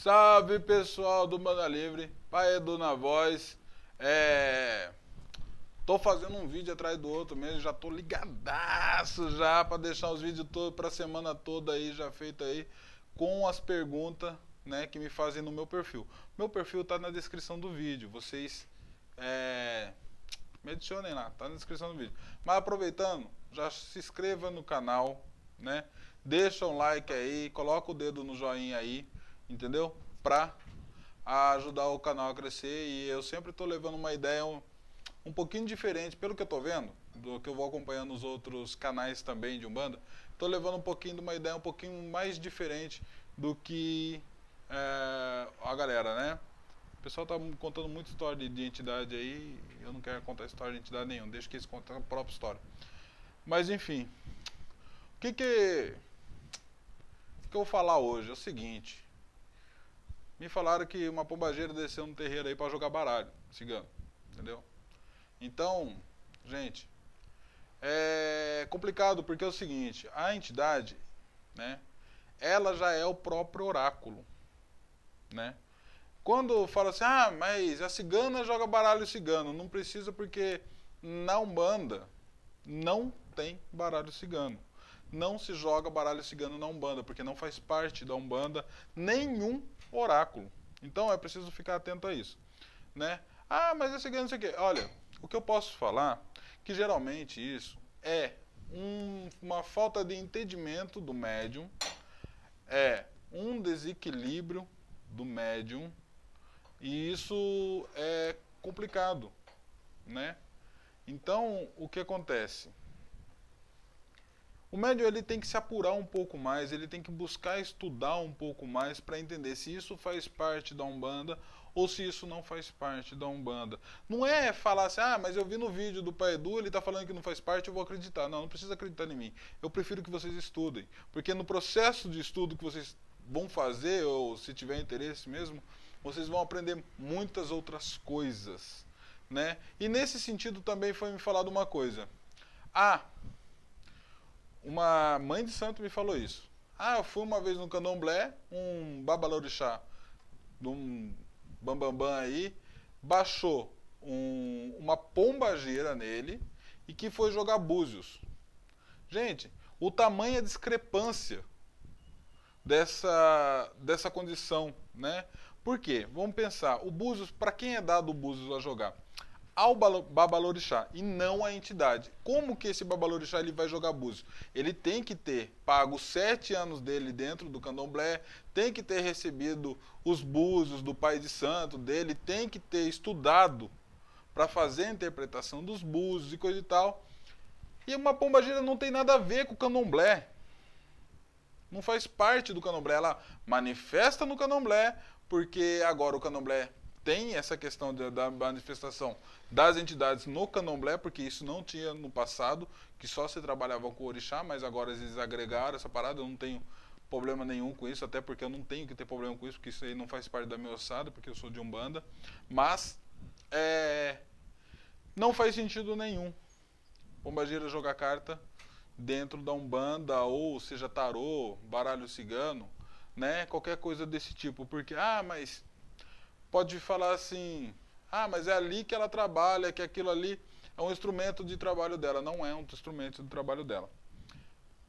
Salve pessoal do Banda Livre, Pai Edu na voz. É. Tô fazendo um vídeo atrás do outro mesmo, já tô ligadaço já para deixar os vídeos todos pra semana toda aí já feito aí com as perguntas, né, que me fazem no meu perfil. Meu perfil tá na descrição do vídeo. Vocês é, me adicionem lá, tá na descrição do vídeo. Mas aproveitando, já se inscreva no canal, né? Deixa um like aí, coloca o dedo no joinha aí, entendeu? Pra ajudar o canal a crescer e eu sempre estou levando uma ideia um, um pouquinho diferente, pelo que eu estou vendo, do que eu vou acompanhando os outros canais também de Umbanda, estou levando um pouquinho de uma ideia um pouquinho mais diferente do que é, a galera, né? O pessoal tá contando muita história de, de entidade aí, eu não quero contar história de entidade nenhuma, deixa que eles contem a própria história. Mas enfim, o que que, que eu vou falar hoje é o seguinte. Me falaram que uma pombageira desceu no terreiro aí para jogar baralho, cigano, entendeu? Então, gente, é complicado porque é o seguinte, a entidade, né, ela já é o próprio oráculo, né? Quando fala assim, ah, mas a cigana joga baralho cigano, não precisa porque na Umbanda não tem baralho cigano. Não se joga baralho cigano na Umbanda, porque não faz parte da Umbanda nenhum oráculo. Então é preciso ficar atento a isso. Né? Ah, mas é cigano, não sei o quê. Olha, o que eu posso falar, que geralmente isso é um, uma falta de entendimento do médium, é um desequilíbrio do médium, e isso é complicado, né? Então, o que acontece? O médium ele tem que se apurar um pouco mais, ele tem que buscar estudar um pouco mais para entender se isso faz parte da Umbanda ou se isso não faz parte da Umbanda. Não é falar assim, ah, mas eu vi no vídeo do Pai Edu, ele está falando que não faz parte, eu vou acreditar. Não, não precisa acreditar em mim. Eu prefiro que vocês estudem, porque no processo de estudo que vocês vão fazer, ou se tiver interesse mesmo, vocês vão aprender muitas outras coisas. Né? E nesse sentido também foi me falado uma coisa. Ah, uma mãe de santo me falou isso. Ah, eu fui uma vez no candomblé, um babalorixá, um bambambam bam, bam aí, baixou um, uma pombageira nele e que foi jogar búzios. Gente, o tamanho a discrepância dessa, dessa condição, né? Por quê? Vamos pensar, o búzios, para quem é dado o búzios a jogar? Ao babalorixá e não à entidade. Como que esse babalorixá ele vai jogar búzios? Ele tem que ter pago sete anos dele dentro do candomblé, tem que ter recebido os búzios do pai de santo dele, tem que ter estudado para fazer a interpretação dos búzios e coisa e tal. E uma pombagira não tem nada a ver com o candomblé. Não faz parte do candomblé. Ela manifesta no candomblé, porque agora o candomblé tem essa questão da manifestação das entidades no candomblé, porque isso não tinha no passado, que só se trabalhava com o orixá, mas agora eles agregaram essa parada, eu não tenho problema nenhum com isso, até porque eu não tenho que ter problema com isso, porque isso aí não faz parte da minha ossada, porque eu sou de Umbanda, mas é, não faz sentido nenhum Pombagira jogar carta dentro da Umbanda, ou seja tarô, baralho cigano, né, qualquer coisa desse tipo, porque, ah, mas pode falar assim: ah, mas é ali que ela trabalha, que aquilo ali é um instrumento de trabalho dela. Não é um instrumento de trabalho dela.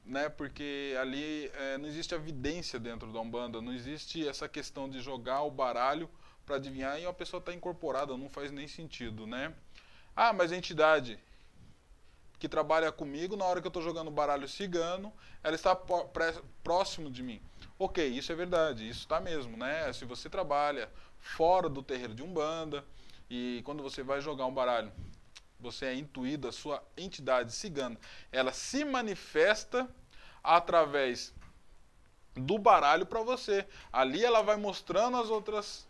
Né? Porque ali é, não existe evidência dentro da Umbanda, não existe essa questão de jogar o baralho para adivinhar e a pessoa está incorporada, não faz nem sentido, né? Ah, mas a entidade que trabalha comigo, na hora que eu estou jogando baralho cigano, ela está próximo de mim. Ok, isso é verdade, isso está mesmo, né? Se você trabalha fora do terreiro de Umbanda. E quando você vai jogar um baralho, você é intuído, a sua entidade cigana, ela se manifesta através do baralho para você. Ali ela vai mostrando as outras,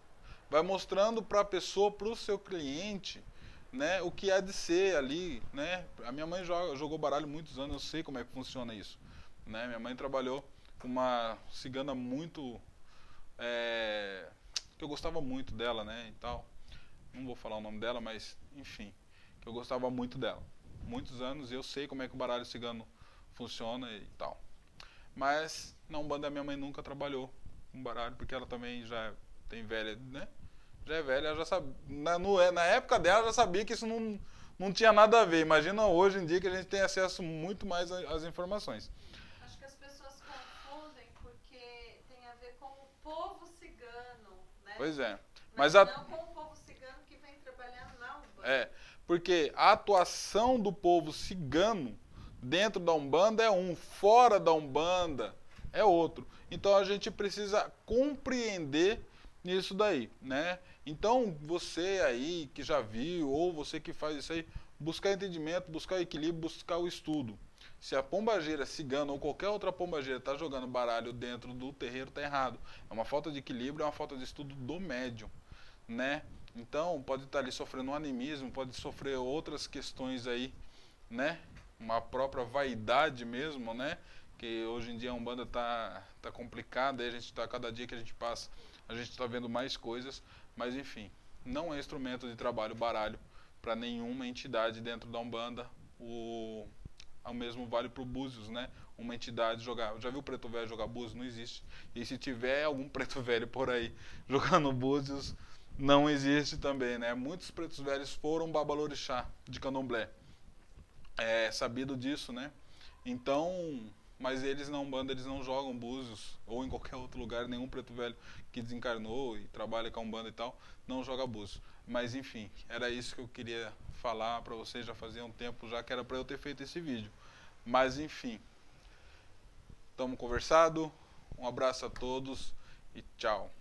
vai mostrando para a pessoa, para o seu cliente, né, o que há de ser ali, né? A minha mãe joga, jogou baralho muitos anos, eu sei como é que funciona isso, né? Minha mãe trabalhou com uma cigana muito é, que eu gostava muito dela, né, e tal. Não vou falar o nome dela, mas enfim, que eu gostava muito dela. Muitos anos eu sei como é que o baralho cigano funciona e tal. Mas na Umbanda minha mãe nunca trabalhou com baralho, porque ela também já tem velha, né? Já é velha, já sabe. Na, no, na época dela já sabia que isso não, não tinha nada a ver. Imagina hoje em dia que a gente tem acesso muito mais às informações. Acho que as pessoas confundem porque tem a ver com o povo cigano, né? Pois é. Mas, Mas a, não com o povo cigano que vem trabalhar na Umbanda. É, porque a atuação do povo cigano dentro da Umbanda é um, fora da Umbanda é outro. Então a gente precisa compreender isso daí, né? Então você aí que já viu ou você que faz isso aí, buscar entendimento, buscar equilíbrio, buscar o estudo. Se a pombageira cigana ou qualquer outra pombageira está jogando baralho dentro do terreiro, está errado. É uma falta de equilíbrio, é uma falta de estudo do médium, né? Então, pode estar ali sofrendo um animismo, pode sofrer outras questões aí, né? Uma própria vaidade mesmo, né? Que hoje em dia a Umbanda tá, tá complicada, a gente tá, cada dia que a gente passa, a gente está vendo mais coisas, mas enfim, não é instrumento de trabalho baralho para nenhuma entidade dentro da Umbanda. O, o mesmo vale para o Búzios, né? Uma entidade jogar. Já viu preto velho jogar Búzios? Não existe. E se tiver algum preto velho por aí jogando Búzios, não existe também, né? Muitos pretos velhos foram babalorixá de candomblé. É sabido disso, né? Então, mas eles na Umbanda, eles não jogam búzios, ou em qualquer outro lugar, nenhum preto velho que desencarnou e trabalha com a Umbanda e tal, não joga búzios. Mas enfim, era isso que eu queria falar para vocês, já fazia um tempo já que era para eu ter feito esse vídeo. Mas enfim, estamos conversado, um abraço a todos e tchau.